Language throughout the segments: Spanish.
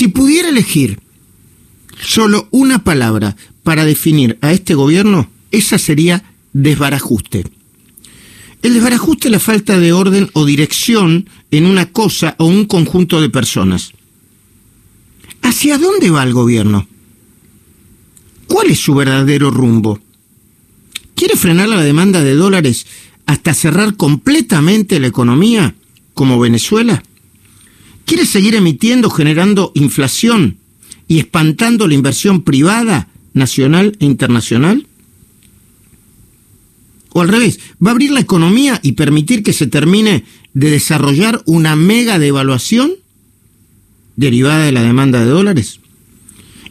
Si pudiera elegir solo una palabra para definir a este gobierno, esa sería desbarajuste. El desbarajuste es la falta de orden o dirección en una cosa o un conjunto de personas. ¿Hacia dónde va el gobierno? ¿Cuál es su verdadero rumbo? ¿Quiere frenar la demanda de dólares hasta cerrar completamente la economía, como Venezuela? ¿Quiere seguir emitiendo, generando inflación y espantando la inversión privada, nacional e internacional? O al revés, ¿va a abrir la economía y permitir que se termine de desarrollar una mega devaluación derivada de la demanda de dólares?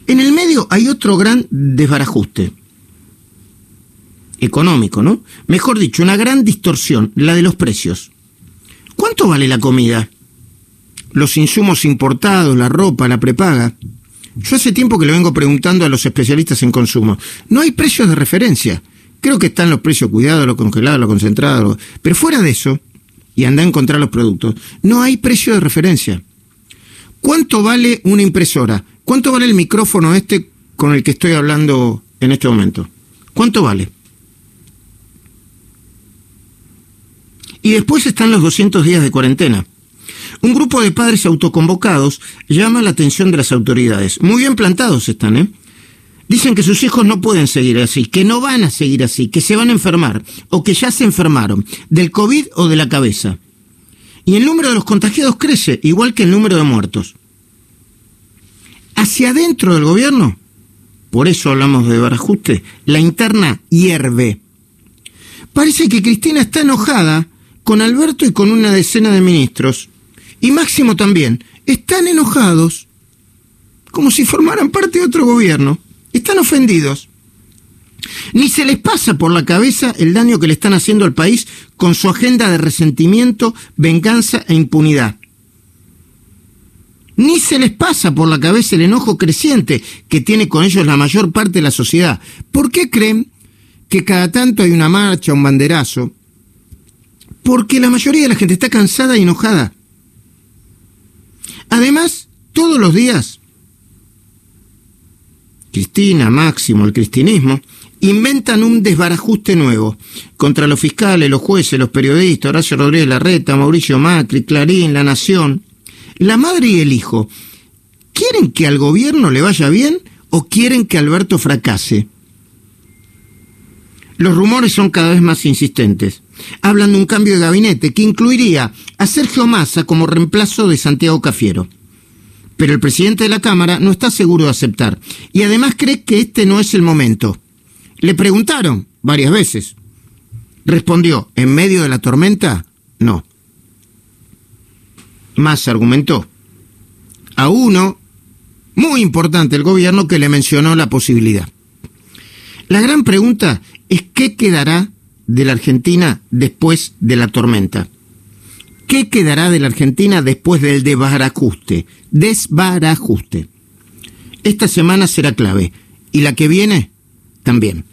En el medio hay otro gran desbarajuste económico, ¿no? Mejor dicho, una gran distorsión, la de los precios. ¿Cuánto vale la comida? Los insumos importados, la ropa, la prepaga. Yo hace tiempo que le vengo preguntando a los especialistas en consumo. No hay precios de referencia. Creo que están los precios cuidados, lo congelado, lo concentrado. Pero fuera de eso, y anda a encontrar los productos, no hay precio de referencia. ¿Cuánto vale una impresora? ¿Cuánto vale el micrófono este con el que estoy hablando en este momento? ¿Cuánto vale? Y después están los 200 días de cuarentena. Un grupo de padres autoconvocados llama la atención de las autoridades. Muy bien plantados están, ¿eh? Dicen que sus hijos no pueden seguir así, que no van a seguir así, que se van a enfermar o que ya se enfermaron, del COVID o de la cabeza. Y el número de los contagiados crece, igual que el número de muertos. Hacia adentro del gobierno, por eso hablamos de barajuste, la interna hierve. Parece que Cristina está enojada con Alberto y con una decena de ministros, y Máximo también, están enojados, como si formaran parte de otro gobierno. Están ofendidos. Ni se les pasa por la cabeza el daño que le están haciendo al país con su agenda de resentimiento, venganza e impunidad. Ni se les pasa por la cabeza el enojo creciente que tiene con ellos la mayor parte de la sociedad. ¿Por qué creen que cada tanto hay una marcha, un banderazo? Porque la mayoría de la gente está cansada y enojada. Además, todos los días, Cristina, Máximo, el cristinismo, inventan un desbarajuste nuevo contra los fiscales, los jueces, los periodistas, Horacio Rodríguez Larreta, Mauricio Macri, Clarín, La Nación. La madre y el hijo, ¿quieren que al gobierno le vaya bien o quieren que Alberto fracase? Los rumores son cada vez más insistentes. Hablan de un cambio de gabinete que incluiría a Sergio Massa como reemplazo de Santiago Cafiero. Pero el presidente de la Cámara no está seguro de aceptar y además cree que este no es el momento. Le preguntaron varias veces. Respondió, en medio de la tormenta, no. Massa argumentó. A uno, muy importante el gobierno, que le mencionó la posibilidad. La gran pregunta es qué quedará de la Argentina después de la tormenta. ¿Qué quedará de la Argentina después del desbarajuste? Desbarajuste. Esta semana será clave y la que viene también.